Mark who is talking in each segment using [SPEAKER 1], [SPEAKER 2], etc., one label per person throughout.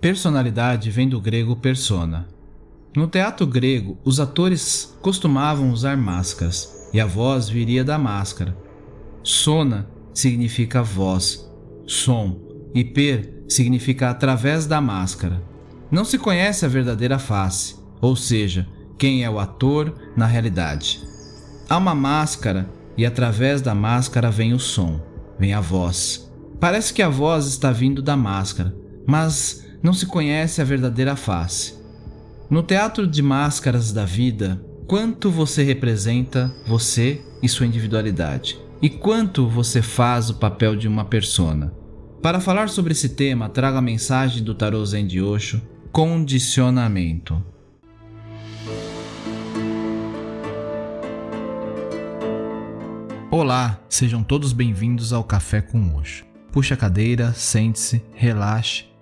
[SPEAKER 1] Personalidade vem do grego persona. No teatro grego, os atores costumavam usar máscaras e a voz viria da máscara. Sona significa voz, som e per significa através da máscara. Não se conhece a verdadeira face, ou seja, quem é o ator na realidade. Há uma máscara e através da máscara vem o som, vem a voz. Parece que a voz está vindo da máscara, mas não se conhece a verdadeira face. No teatro de máscaras da vida, quanto você representa você e sua individualidade? E quanto você faz o papel de uma persona? Para falar sobre esse tema, trago a mensagem do Tarô Zen de Osho, Condicionamento. Olá, sejam todos bem-vindos ao Café com Osho. Puxe a cadeira, sente-se, relaxe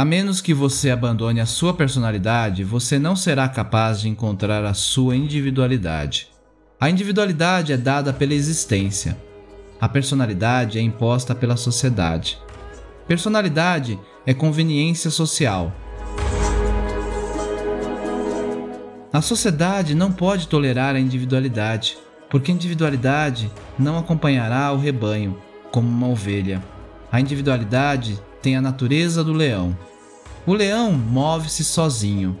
[SPEAKER 1] A menos que você abandone a sua personalidade, você não será capaz de encontrar a sua individualidade. A individualidade é dada pela existência. A personalidade é imposta pela sociedade. Personalidade é conveniência social. A sociedade não pode tolerar a individualidade, porque a individualidade não acompanhará o rebanho, como uma ovelha. A individualidade tem a natureza do leão. O leão move-se sozinho.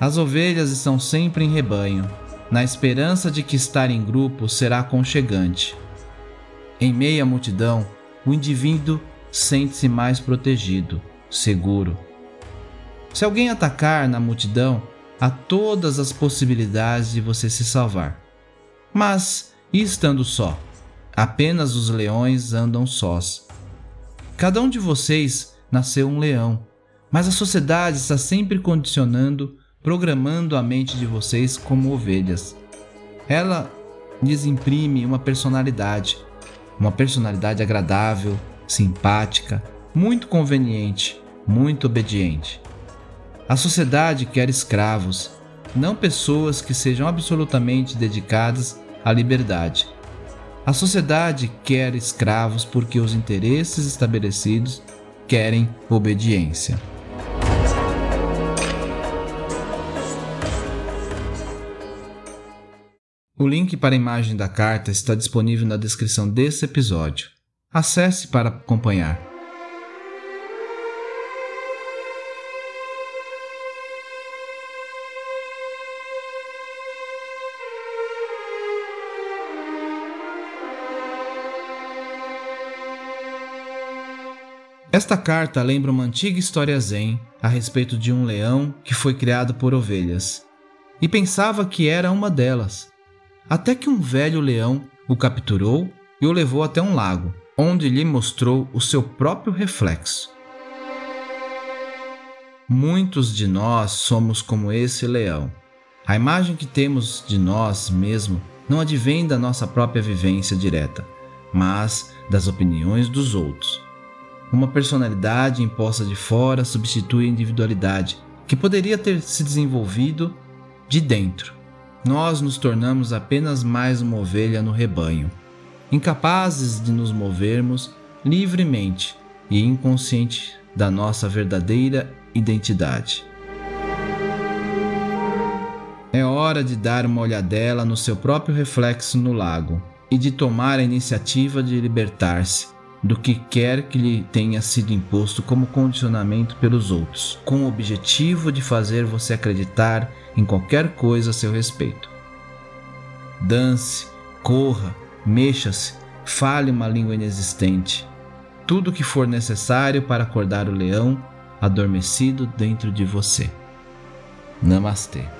[SPEAKER 1] As ovelhas estão sempre em rebanho, na esperança de que estar em grupo será aconchegante. Em meio à multidão, o indivíduo sente-se mais protegido, seguro. Se alguém atacar na multidão, há todas as possibilidades de você se salvar. Mas, e estando só? Apenas os leões andam sós. Cada um de vocês nasceu um leão, mas a sociedade está sempre condicionando, programando a mente de vocês como ovelhas. Ela lhes imprime uma personalidade, uma personalidade agradável, simpática, muito conveniente, muito obediente. A sociedade quer escravos, não pessoas que sejam absolutamente dedicadas à liberdade. A sociedade quer escravos porque os interesses estabelecidos querem obediência. O link para a imagem da carta está disponível na descrição desse episódio. Acesse para acompanhar. Esta carta lembra uma antiga história zen a respeito de um leão que foi criado por ovelhas e pensava que era uma delas, até que um velho leão o capturou e o levou até um lago, onde lhe mostrou o seu próprio reflexo. Muitos de nós somos como esse leão. A imagem que temos de nós mesmo não advém da nossa própria vivência direta, mas das opiniões dos outros. Uma personalidade imposta de fora substitui a individualidade, que poderia ter se desenvolvido de dentro. Nós nos tornamos apenas mais uma ovelha no rebanho, incapazes de nos movermos livremente e inconsciente da nossa verdadeira identidade. É hora de dar uma olhadela no seu próprio reflexo no lago e de tomar a iniciativa de libertar-se do que quer que lhe tenha sido imposto como condicionamento pelos outros, com o objetivo de fazer você acreditar em qualquer coisa a seu respeito. Dance, corra, mexa-se, fale uma língua inexistente. Tudo o que for necessário para acordar o leão adormecido dentro de você. Namastê.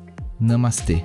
[SPEAKER 1] Namastê.